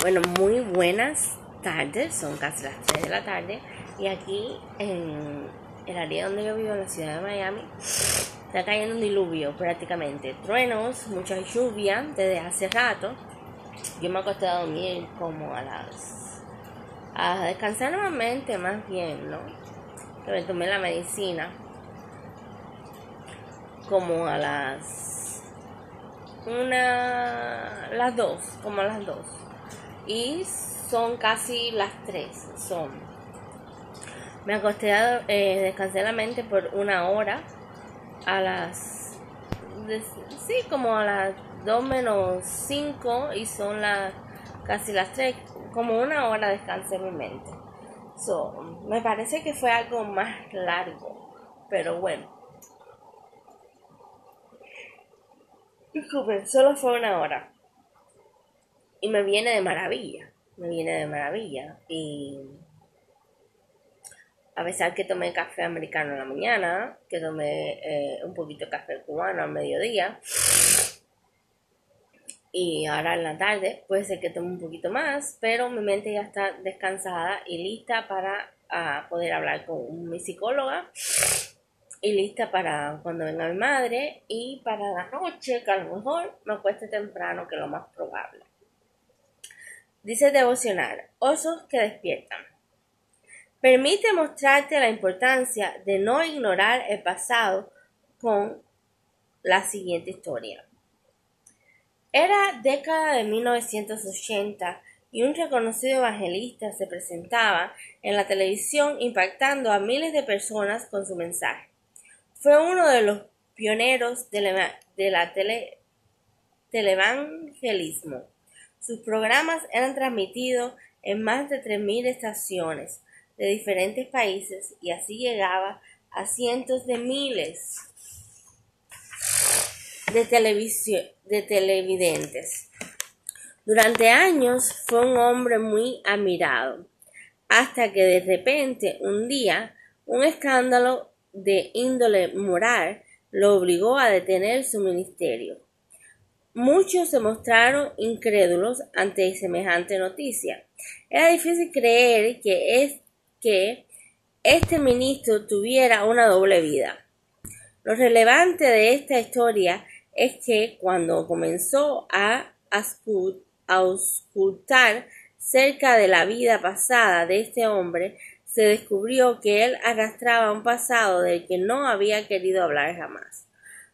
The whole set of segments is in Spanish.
Bueno, muy buenas tardes, son casi las 3 de la tarde y aquí en el área donde yo vivo, en la ciudad de Miami, está cayendo un diluvio prácticamente, truenos, mucha lluvia desde hace rato. Yo me acosté a dormir como a las... a descansar nuevamente más bien, ¿no? Que me tomé la medicina como a las... una... las dos, como a las dos y son casi las 3. Son. Me acosté a eh, descansé la mente por una hora a las. sí, como a las 2 menos 5 y son las casi las 3. Como una hora descansé mi mente. So, me parece que fue algo más largo, pero bueno. Disculpen, solo fue una hora y me viene de maravilla, me viene de maravilla. Y a pesar que tomé café americano en la mañana, que tomé eh, un poquito de café cubano al mediodía, y ahora en la tarde puede ser que tome un poquito más, pero mi mente ya está descansada y lista para ah, poder hablar con mi psicóloga y lista para cuando venga mi madre y para la noche, que a lo mejor me acueste temprano, que es lo más probable. Dice devocional, osos que despiertan. Permite mostrarte la importancia de no ignorar el pasado con la siguiente historia. Era década de 1980 y un reconocido evangelista se presentaba en la televisión impactando a miles de personas con su mensaje. Fue uno de los pioneros de la, televangelismo sus programas eran transmitidos en más de 3.000 estaciones de diferentes países y así llegaba a cientos de miles de, de televidentes. Durante años fue un hombre muy admirado, hasta que de repente un día un escándalo de índole moral lo obligó a detener su ministerio. Muchos se mostraron incrédulos ante semejante noticia. Era difícil creer que, es, que este ministro tuviera una doble vida. Lo relevante de esta historia es que cuando comenzó a auscultar cerca de la vida pasada de este hombre, se descubrió que él arrastraba un pasado del que no había querido hablar jamás.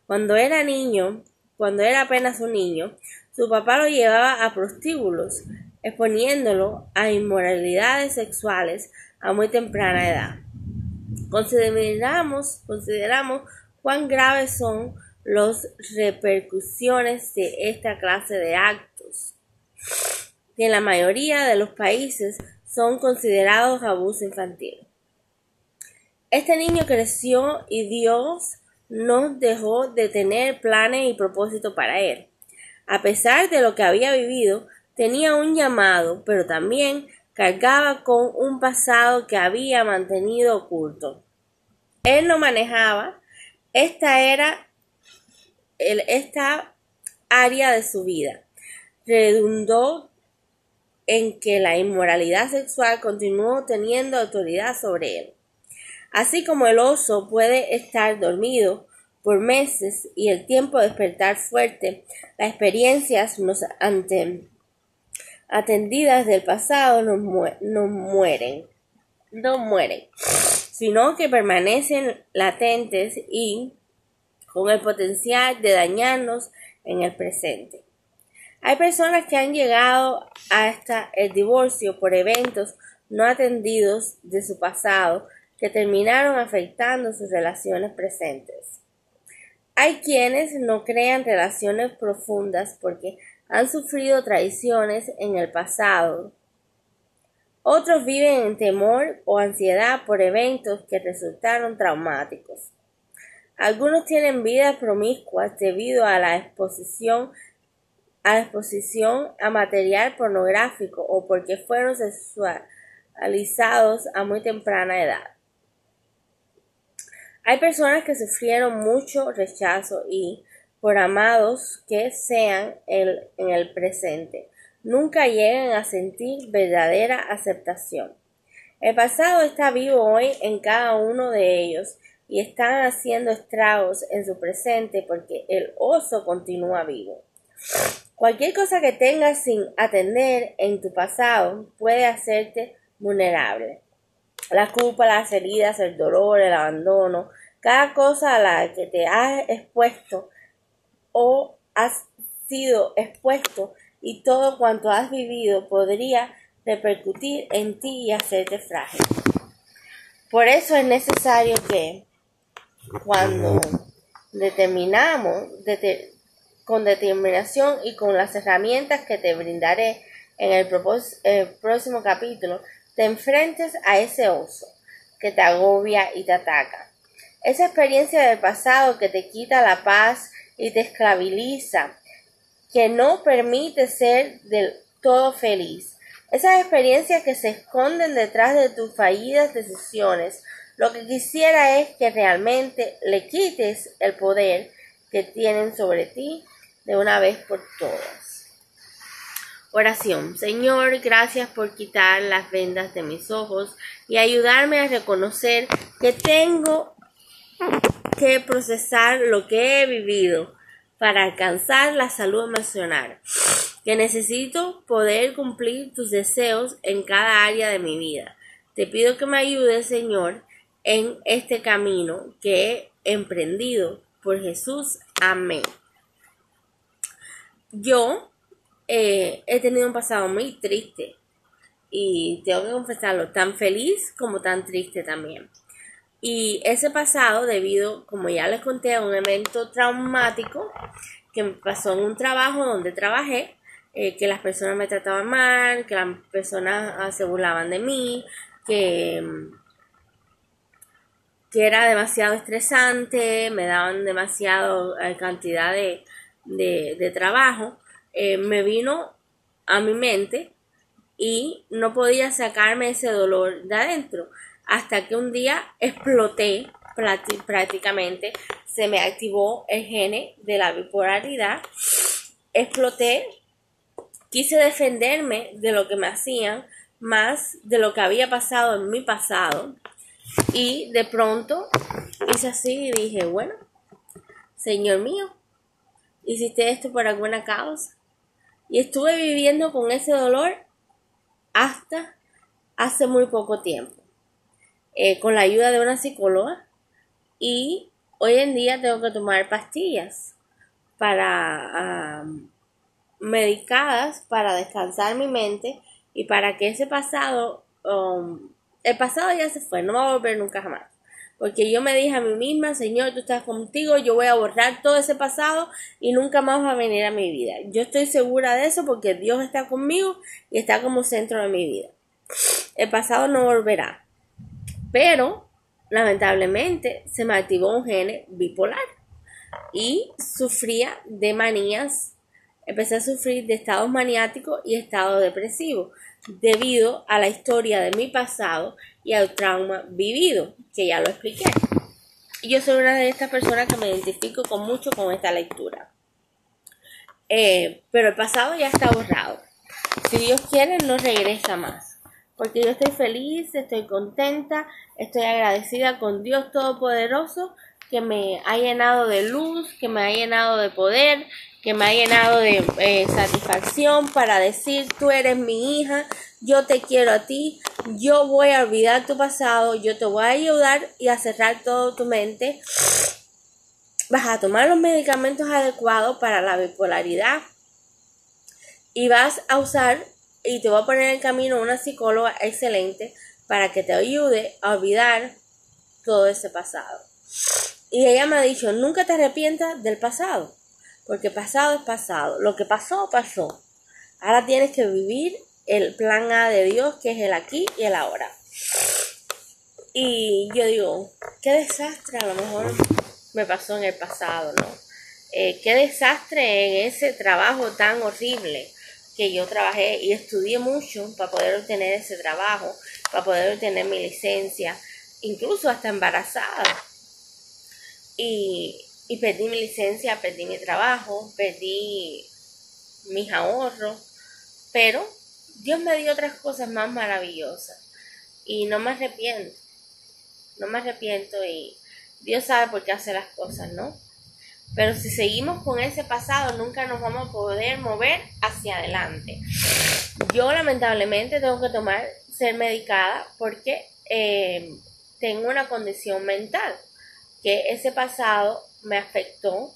Cuando era niño, cuando era apenas un niño, su papá lo llevaba a prostíbulos, exponiéndolo a inmoralidades sexuales a muy temprana edad. Consideramos, consideramos cuán graves son las repercusiones de esta clase de actos, que en la mayoría de los países son considerados abuso infantil. Este niño creció y Dios no dejó de tener planes y propósitos para él. A pesar de lo que había vivido, tenía un llamado, pero también cargaba con un pasado que había mantenido oculto. Él no manejaba, esta era esta área de su vida. Redundó en que la inmoralidad sexual continuó teniendo autoridad sobre él. Así como el oso puede estar dormido por meses y el tiempo despertar fuerte, las experiencias nos atendidas del pasado no, no mueren, no mueren, sino que permanecen latentes y con el potencial de dañarnos en el presente. Hay personas que han llegado hasta el divorcio por eventos no atendidos de su pasado que terminaron afectando sus relaciones presentes. Hay quienes no crean relaciones profundas porque han sufrido traiciones en el pasado. Otros viven en temor o ansiedad por eventos que resultaron traumáticos. Algunos tienen vidas promiscuas debido a la exposición a exposición a material pornográfico o porque fueron sexualizados a muy temprana edad. Hay personas que sufrieron mucho rechazo y, por amados que sean en el presente, nunca llegan a sentir verdadera aceptación. El pasado está vivo hoy en cada uno de ellos y están haciendo estragos en su presente porque el oso continúa vivo. Cualquier cosa que tengas sin atender en tu pasado puede hacerte vulnerable. La culpa, las heridas, el dolor, el abandono, cada cosa a la que te has expuesto o has sido expuesto y todo cuanto has vivido podría repercutir en ti y hacerte frágil. Por eso es necesario que cuando determinamos con determinación y con las herramientas que te brindaré en el, el próximo capítulo, te enfrentes a ese oso que te agobia y te ataca. Esa experiencia del pasado que te quita la paz y te esclaviza, que no permite ser del todo feliz, esas experiencias que se esconden detrás de tus fallidas decisiones. Lo que quisiera es que realmente le quites el poder que tienen sobre ti de una vez por todas. Oración. Señor, gracias por quitar las vendas de mis ojos y ayudarme a reconocer que tengo que procesar lo que he vivido para alcanzar la salud emocional que necesito poder cumplir tus deseos en cada área de mi vida. Te pido que me ayudes, Señor, en este camino que he emprendido por Jesús. Amén. Yo eh, he tenido un pasado muy triste y tengo que confesarlo, tan feliz como tan triste también. Y ese pasado, debido, como ya les conté, a un evento traumático que pasó en un trabajo donde trabajé, eh, que las personas me trataban mal, que las personas ah, se burlaban de mí, que, que era demasiado estresante, me daban demasiada eh, cantidad de, de, trabajo, eh, me vino a mi mente y no podía sacarme ese dolor de adentro hasta que un día exploté prácticamente, se me activó el gene de la bipolaridad, exploté Quise defenderme de lo que me hacían, más de lo que había pasado en mi pasado. Y de pronto hice así y dije, bueno, Señor mío, hiciste esto por alguna causa. Y estuve viviendo con ese dolor hasta hace muy poco tiempo, eh, con la ayuda de una psicóloga. Y hoy en día tengo que tomar pastillas para medicadas para descansar mi mente y para que ese pasado, um, el pasado ya se fue, no va a volver nunca jamás. Porque yo me dije a mí misma, Señor, tú estás contigo, yo voy a borrar todo ese pasado y nunca más va a venir a mi vida. Yo estoy segura de eso porque Dios está conmigo y está como centro de mi vida. El pasado no volverá. Pero, lamentablemente, se me activó un gene bipolar y sufría de manías empecé a sufrir de estados maniáticos y estados depresivos debido a la historia de mi pasado y al trauma vivido, que ya lo expliqué. Yo soy una de estas personas que me identifico con mucho con esta lectura. Eh, pero el pasado ya está borrado. Si Dios quiere, no regresa más. Porque yo estoy feliz, estoy contenta, estoy agradecida con Dios Todopoderoso que me ha llenado de luz, que me ha llenado de poder, que me ha llenado de eh, satisfacción para decir, tú eres mi hija, yo te quiero a ti, yo voy a olvidar tu pasado, yo te voy a ayudar y a cerrar toda tu mente. Vas a tomar los medicamentos adecuados para la bipolaridad y vas a usar y te voy a poner en camino una psicóloga excelente para que te ayude a olvidar todo ese pasado. Y ella me ha dicho, nunca te arrepientas del pasado porque pasado es pasado. Lo que pasó, pasó. Ahora tienes que vivir el plan A de Dios, que es el aquí y el ahora. Y yo digo, qué desastre a lo mejor me pasó en el pasado, ¿no? Eh, qué desastre en ese trabajo tan horrible que yo trabajé y estudié mucho para poder obtener ese trabajo, para poder obtener mi licencia, incluso hasta embarazada. Y y perdí mi licencia, perdí mi trabajo, perdí mis ahorros, Pero Dios me dio otras cosas más maravillosas y no me arrepiento. No me arrepiento y Dios sabe por qué hace las cosas, ¿no? Pero si seguimos con ese pasado, nunca nos vamos a poder mover hacia adelante. Yo lamentablemente tengo que tomar, ser medicada porque eh, tengo una condición mental, que ese pasado me afectó,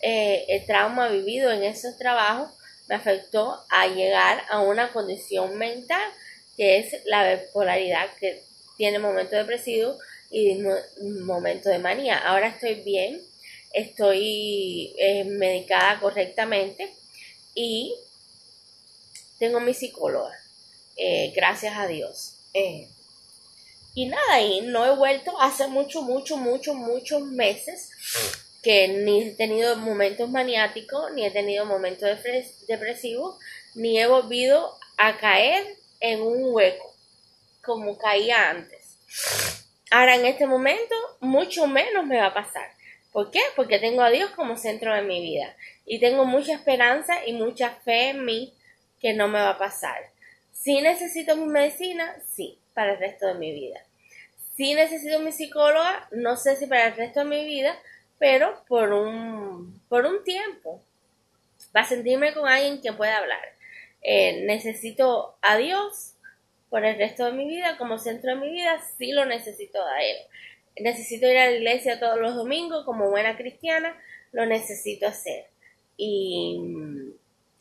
eh, el trauma vivido en esos trabajos me afectó a llegar a una condición mental, que es la bipolaridad que tiene momento depresivo y momento de manía. Ahora estoy bien, estoy eh, medicada correctamente y tengo mi psicóloga, eh, gracias a Dios. Eh, y nada, y no he vuelto hace mucho, mucho, mucho, muchos meses que ni he tenido momentos maniáticos, ni he tenido momentos depresivos, ni he volvido a caer en un hueco como caía antes. Ahora en este momento mucho menos me va a pasar. ¿Por qué? Porque tengo a Dios como centro de mi vida y tengo mucha esperanza y mucha fe en mí que no me va a pasar. Si necesito mi medicina, sí, para el resto de mi vida. Si necesito mi psicóloga, no sé si para el resto de mi vida, pero por un, por un tiempo. Para sentirme con alguien que pueda hablar. Eh, necesito a Dios por el resto de mi vida, como centro de mi vida, sí lo necesito a Él. Necesito ir a la iglesia todos los domingos como buena cristiana, lo necesito hacer. Y,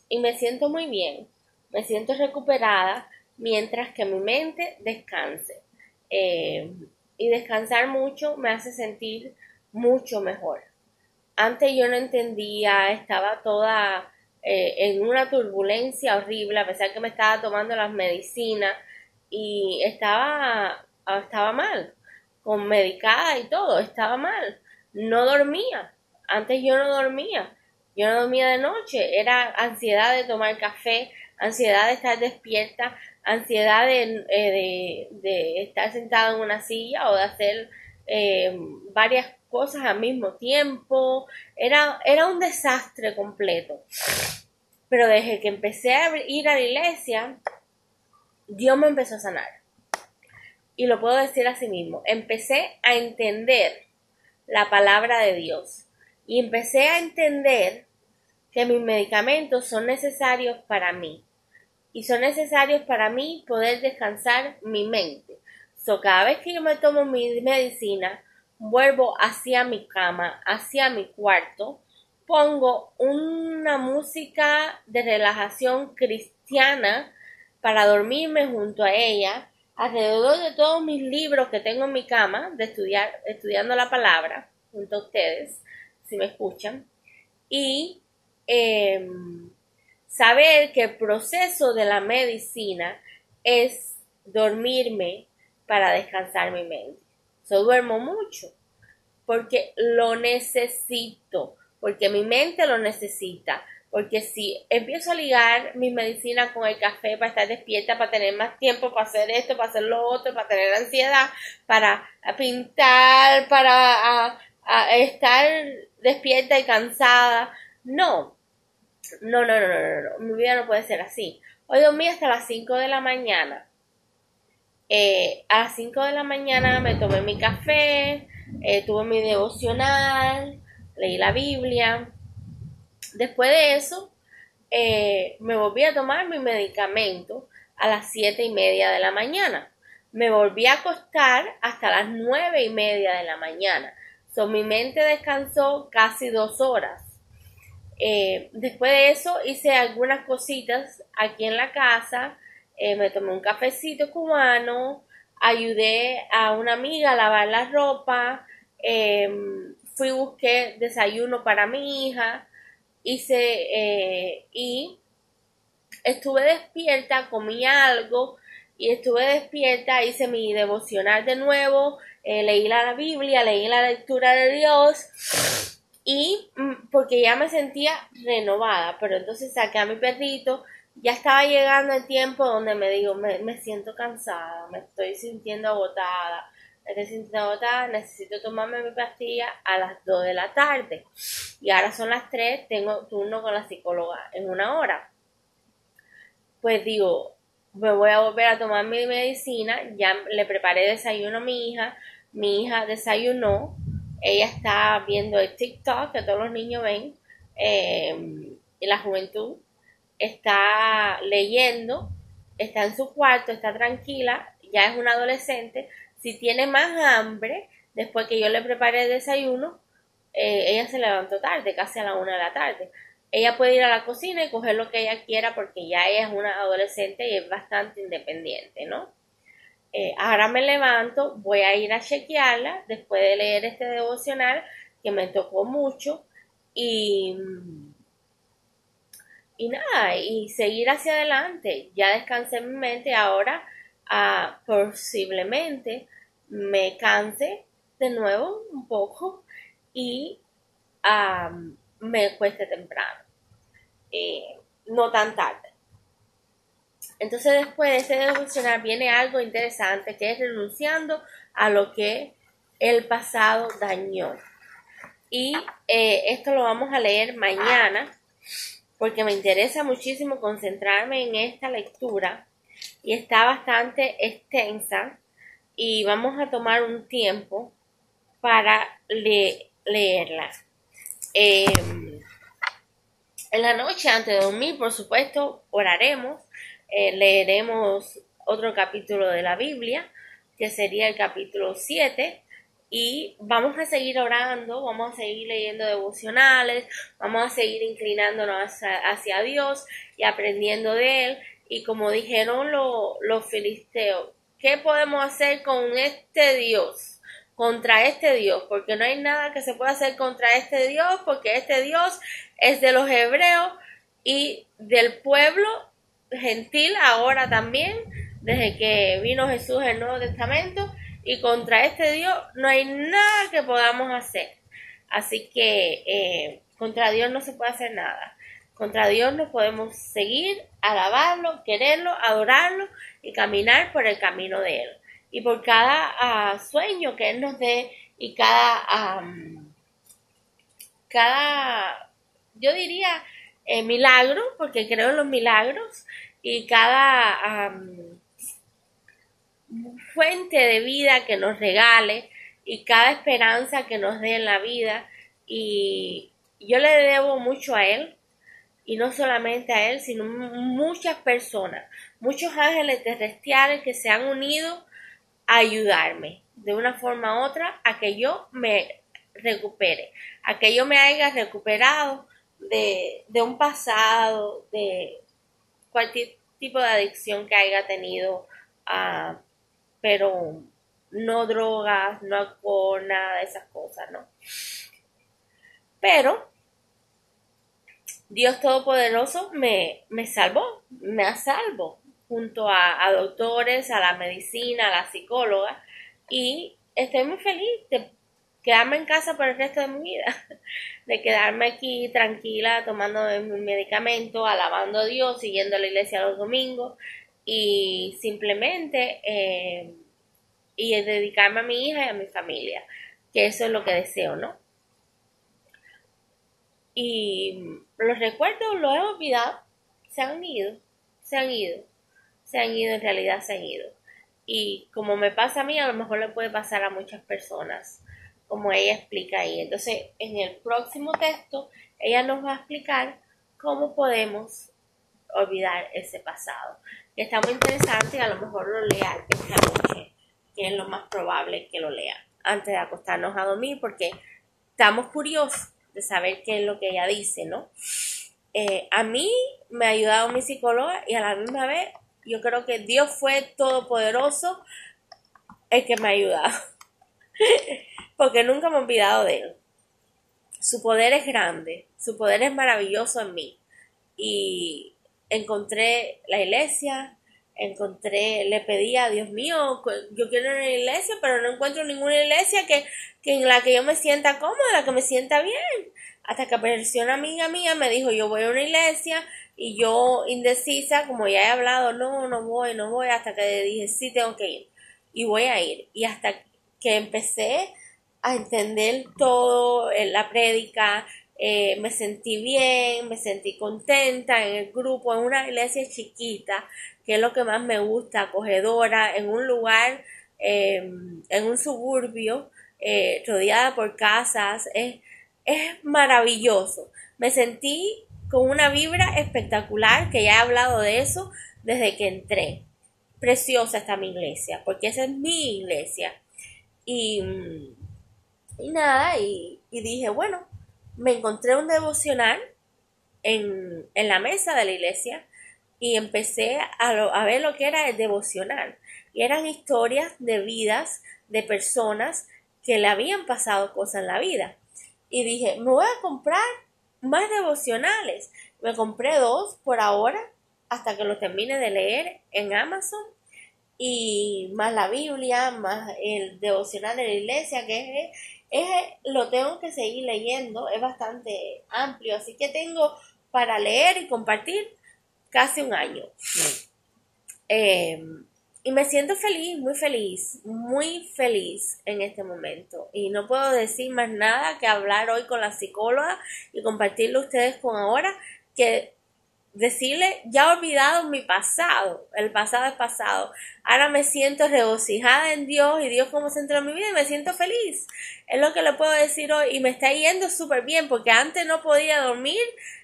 y me siento muy bien, me siento recuperada mientras que mi mente descanse. Eh, y descansar mucho me hace sentir mucho mejor. Antes yo no entendía, estaba toda eh, en una turbulencia horrible, a pesar que me estaba tomando las medicinas, y estaba, estaba mal, con medicada y todo, estaba mal, no dormía, antes yo no dormía, yo no dormía de noche, era ansiedad de tomar café, ansiedad de estar despierta, ansiedad de, eh, de, estar sentada en una silla o de hacer eh, varias cosas al mismo tiempo, era, era un desastre completo. Pero desde que empecé a ir a la iglesia, Dios me empezó a sanar. Y lo puedo decir así mismo. Empecé a entender la palabra de Dios. Y empecé a entender que mis medicamentos son necesarios para mí. Y son necesarios para mí poder descansar mi mente. So, cada vez que yo me tomo mi medicina, vuelvo hacia mi cama, hacia mi cuarto, pongo una música de relajación cristiana para dormirme junto a ella, alrededor de todos mis libros que tengo en mi cama, de estudiar, estudiando la palabra, junto a ustedes, si me escuchan, y em, saber que el proceso de la medicina es dormirme para descansar mi mente. Yo duermo mucho porque lo necesito, porque mi mente lo necesita, porque si empiezo a ligar mi medicina con el café para estar despierta, para tener más tiempo, para hacer esto, para hacer lo otro, para tener ansiedad, para pintar, para estar despierta y cansada. No. No, no, no, no, no, Mi vida no puede ser así. Hoy dormí hasta las 5 de la mañana. Eh, a las 5 de la mañana me tomé mi café, eh, tuve mi devocional, leí la Biblia, Después de eso, eh, me volví a tomar mi medicamento a las siete y media de la mañana. Me volví a acostar hasta las nueve y media de la mañana. So, mi mente descansó casi dos horas. Eh, después de eso hice algunas cositas aquí en la casa. Eh, me tomé un cafecito cubano. Ayudé a una amiga a lavar la ropa. fui busqué desayuno para mi hija hice eh, y estuve despierta, comí algo y estuve despierta, hice mi devocional de nuevo, eh, leí la Biblia, leí la lectura de Dios y mm, porque ya me sentía renovada, pero entonces saqué a mi perrito, ya estaba llegando el tiempo donde me digo, me, me siento cansada, me estoy sintiendo agotada, necesito tomarme mi pastilla a las 2 de la tarde. Y ahora son las 3, tengo turno con la psicóloga en una hora. pues digo, me voy a volver a tomar mi medicina, ya le preparé desayuno a mi hija, mi hija desayunó, ella está viendo el TikTok que todos los niños ven, eh, en la juventud, está leyendo, está en su cuarto, está tranquila, ya es una adolescente, si tiene más hambre, después que yo le preparé el desayuno, eh, ella se levantó tarde, casi a la una de la tarde. Ella puede ir a la cocina y coger lo que ella quiera porque ya ella es una adolescente y es bastante independiente, ¿no? Eh, ahora me levanto, voy a ir a chequearla después de leer este devocional que me tocó mucho y, y nada, y seguir hacia adelante. Ya descansé mi mente, ahora ah, posiblemente me canse de nuevo un poco y me cueste temprano, eh, no tan tarde. Entonces después de ese devocional viene algo interesante que es renunciando a lo que el pasado dañó. Y eh, esto lo vamos a leer mañana porque me interesa muchísimo concentrarme en esta lectura y está bastante extensa y vamos a tomar un tiempo para leerla. Em, en la noche antes de dormir, por supuesto, oraremos, eh, leeremos otro capítulo de la Biblia, que sería el capítulo 7, y vamos a seguir orando, vamos a seguir leyendo devocionales, vamos a seguir inclinándonos hacia, Dios y aprendiendo de Él. Y como dijeron los filisteos, ¿qué podemos hacer con este Dios? contra este Dios, porque no hay nada que se pueda hacer contra este Dios, porque este Dios es de los hebreos y del pueblo gentil ahora también, desde que vino Jesús en el Nuevo Testamento, y contra este Dios no hay nada que podamos hacer. Así que eh, contra Dios no se puede hacer nada. Contra Dios nos podemos seguir, alabarlo, quererlo, adorarlo y caminar por el camino de Él y por cada ah, sueño que Él nos dé y cada, cada yo diría, eh, milagro, porque creo en los milagros, y cada fuente de vida que nos regale y cada esperanza que nos dé en la vida. Y yo le debo mucho a Él, y no solamente a Él, sino muchas personas, muchos ángeles terrestriales que se han unido ayudarme de una forma u otra a que yo me recupere, a que yo me haya recuperado de, un pasado, de cualquier tipo de adicción que haya tenido, uh, pero no drogas, no alcohol, nada de esas cosas, ¿no? Pero Dios Todopoderoso me, me salvó, me ha salvo junto a, doctores, a la medicina, a la psicóloga, y estoy muy feliz de quedarme en casa por el resto de mi vida, de quedarme aquí tranquila tomando mi medicamento, alabando a Dios, siguiendo a la iglesia los domingos y simplemente eh, y dedicarme a mi hija y a mi familia, que eso es lo que deseo, ¿no? Y los recuerdos los he olvidado, se han ido, se han ido se han ido, en realidad se han ido. Y como me pasa a mí, a lo mejor le puede pasar a muchas personas, como ella explica ahí. Entonces, en el próximo texto, ella nos va a explicar cómo podemos olvidar ese pasado. Que está muy interesante y a lo mejor lo lea esta noche, que es lo más probable que lo lea antes de acostarnos a dormir, porque estamos curiosos de saber qué es lo que ella dice, ¿no? Eh, a mí me ha ayudado mi psicóloga y a la misma vez yo creo que Dios fue todopoderoso el que me ha ayudado. Porque nunca me he olvidado de Él. Su poder es grande, su poder es maravilloso en mí. Y encontré la iglesia, encontré, le pedí a Dios mío, yo quiero una iglesia, pero no encuentro ninguna iglesia que, que en la que yo me sienta cómoda, la que me sienta bien. Hasta que apareció una amiga mía, me dijo, yo voy a una iglesia y yo indecisa, como ya he hablado, no, no voy, no voy, hasta que dije, sí, tengo que ir y voy a ir. Y hasta que empecé a entender todo, la prédica, eh, me sentí bien, me sentí contenta en el grupo, en una iglesia chiquita, que es lo que más me gusta, acogedora, en un lugar, em, en un suburbio, eh, rodeada por casas, es, es maravilloso. Me sentí con una vibra espectacular, que ya he hablado de eso desde que entré. Preciosa está mi iglesia, porque esa es mi iglesia. Y, y nada, y, y dije, bueno, me encontré un devocional en, la mesa de la iglesia y empecé a, a, ver lo que era el devocional. Y eran historias de vidas de personas que le habían pasado cosas en la vida. Y dije, me voy a comprar más devocionales. Me compré dos por ahora hasta que lo termine de leer en Amazon. Y más la Biblia, más el devocional de la iglesia, que es es, lo tengo que seguir leyendo, es bastante amplio, así que tengo para leer y compartir casi un año. Em, y me siento feliz, muy feliz, muy feliz en este momento. Y no puedo decir más nada que hablar hoy con la psicóloga y compartirlo ustedes con ahora, que decirle, ya he olvidado mi pasado, el pasado es pasado. Ahora me siento regocijada en Dios y Dios como centro de mi vida y me siento feliz. Es lo que le puedo decir hoy y me está yendo súper bien porque antes no podía dormir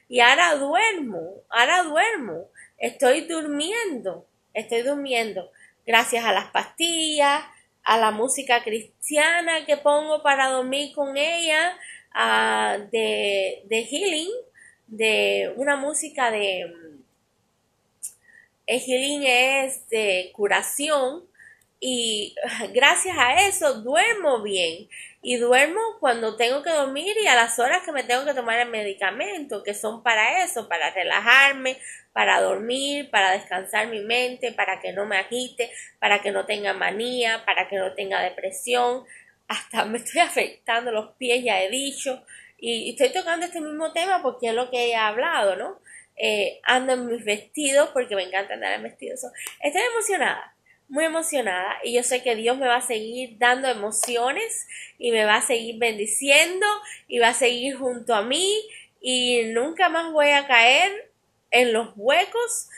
y ahora duermo, ahora duermo. Estoy durmiendo, estoy durmiendo gracias a las pastillas, a la música cristiana que pongo para dormir con ella, de, de healing, de una música de... El healing es de curación y gracias a eso duermo bien y duermo cuando tengo que dormir y a las horas que me tengo que tomar el medicamento, que son para eso, para relajarme, para dormir, para descansar mi mente, para que no me agite, para que no tenga manía, para que no tenga depresión. Hasta me estoy afectando los pies, ya he dicho. Y, estoy tocando este mismo tema porque es lo que he hablado, ¿no? Eh, ando en mis vestidos porque me encanta andar en vestidos. estoy emocionada, muy emocionada y yo sé que Dios me va a seguir dando emociones y me va a seguir bendiciendo y va a seguir junto a mí y nunca más voy a caer en los huecos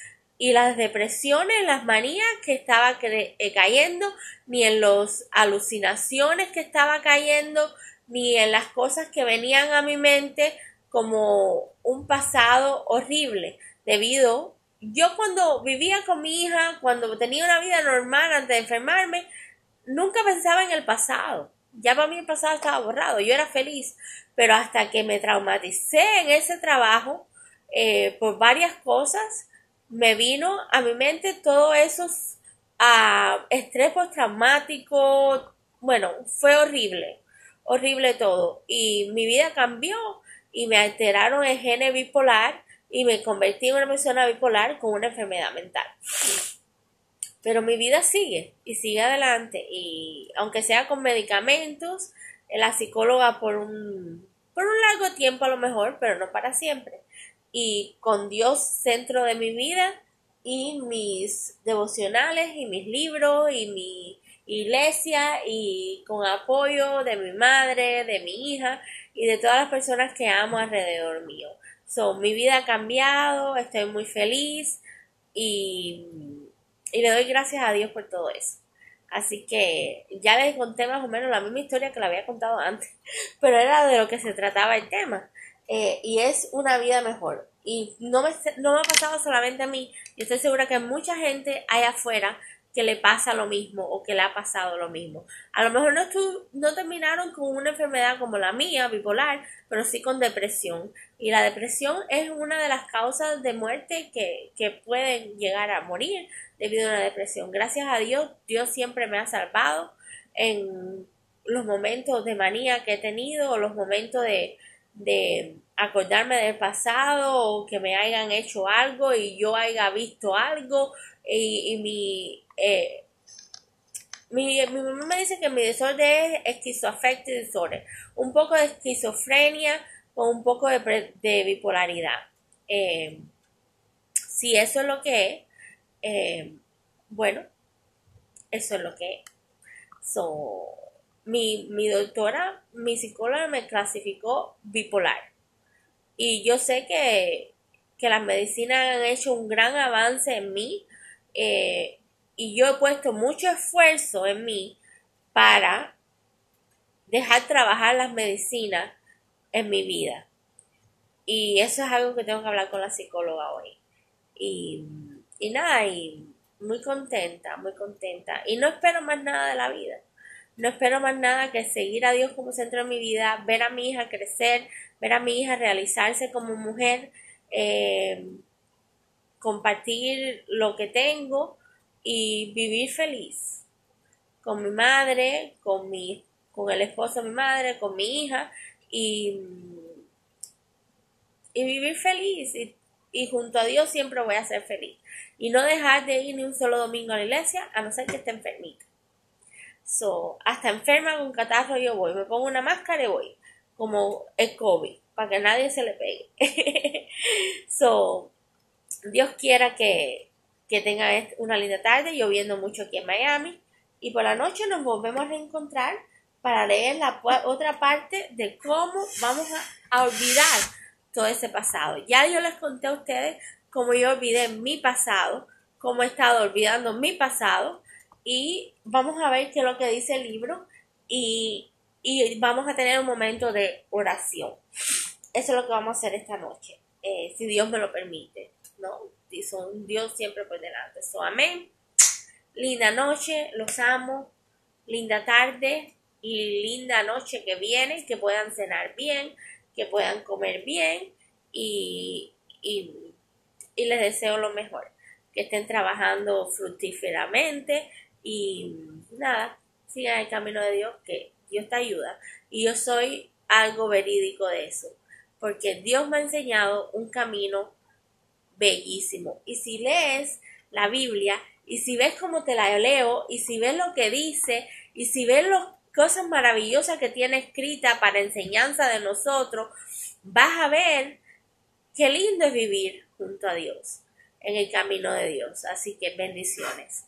y las depresiones, las manías que estaba eh, cayendo, ni en las alucinaciones que estaba cayendo, ni en las cosas que venían a mi mente como un pasado horrible, debido yo cuando vivía con mi hija, cuando tenía una vida normal antes de enfermarme, nunca pensaba en el pasado. Ya para mí el pasado estaba borrado, yo era feliz, pero hasta que me traumaticé en ese trabajo eh, por varias cosas, me vino a mi mente todo esos uh, estrés postraumático, bueno, fue horrible horrible todo. Y mi vida cambió y me alteraron el gene bipolar y me convertí en una persona bipolar con una enfermedad mental. Pero mi vida sigue y sigue adelante y aunque sea con medicamentos, la psicóloga por un, por un largo tiempo a lo mejor, pero no para siempre. Y con Dios centro de mi vida y mis devocionales y mis libros y mi iglesia y con apoyo de mi madre, de mi hija y de todas las personas que amo alrededor mío. So, mi vida ha cambiado, estoy muy feliz y, y le doy gracias a Dios por todo eso. Así que ya les conté más o menos la misma historia que la había contado antes, pero era de lo que se trataba el tema. Eh, y es una vida mejor. Y no me, no me ha pasado solamente a mí, y estoy segura que mucha gente allá afuera que le pasa lo mismo o que le ha pasado lo mismo. A lo mejor no, no terminaron con una enfermedad como la mía, bipolar, pero sí con depresión. Y la depresión es una de las causas de muerte que, que pueden llegar a morir debido a una depresión. Gracias a Dios, Dios siempre me ha salvado en los momentos de manía que he tenido o los momentos de, de acordarme del pasado o que me hayan hecho algo y yo haya visto algo y, mi, eh, mi, mi, mamá me dice que mi desorden es esquizoafective disorder, un poco de esquizofrenia o un poco de, de bipolaridad. Eh, si eso es lo que es, eh, bueno, eso es lo que es. Mi, mi doctora, mi psicóloga me clasificó bipolar. Y yo sé que, que las medicinas han hecho un gran avance en mí y yo he puesto mucho esfuerzo en mí para dejar trabajar las medicinas en mi vida. Y eso es algo que tengo que hablar con la psicóloga hoy. Y, y nada, y muy contenta, muy contenta. Y no espero más nada de la vida. No espero más nada que seguir a Dios como centro de mi vida, ver a mi hija crecer, ver a mi hija realizarse como mujer, eh, compartir lo que tengo y vivir feliz con mi madre, con mi, con el esposo de mi madre, con mi hija y, y vivir feliz y, y junto a Dios siempre voy a ser feliz y no dejar de ir ni un solo domingo a la iglesia a no ser que esté enfermita. So, hasta enferma con catarro yo voy, me pongo una máscara y voy, como el COVID, para que nadie se le pegue. so, Dios quiera que, que tenga una linda tarde, lloviendo mucho aquí en Miami, y por la noche nos volvemos a reencontrar para leer la otra parte de cómo vamos a, olvidar todo ese pasado. Ya yo les conté a ustedes cómo yo olvidé mi pasado, cómo he estado olvidando mi pasado y vamos a ver qué es lo que dice el libro y, vamos a tener un momento de oración. Eso es lo que vamos a hacer esta noche, eh, si Dios me lo permite. Y son Dios siempre por delante. So, amén. Linda noche, los amo. Linda tarde y linda noche que viene, que puedan cenar bien, que puedan comer bien y, y, y les deseo lo mejor. Que estén trabajando fructíferamente, y nada, sigan el camino de Dios, que Dios te ayuda. Y yo soy algo verídico de eso, porque Dios me ha enseñado un camino bellísimo. Y si lees la Biblia, y si ves cómo te la leo, y si ves lo que dice, y si ves las cosas maravillosas que tiene escrita para enseñanza de nosotros, vas a ver qué lindo es vivir junto a Dios, en el camino de Dios. Así que bendiciones.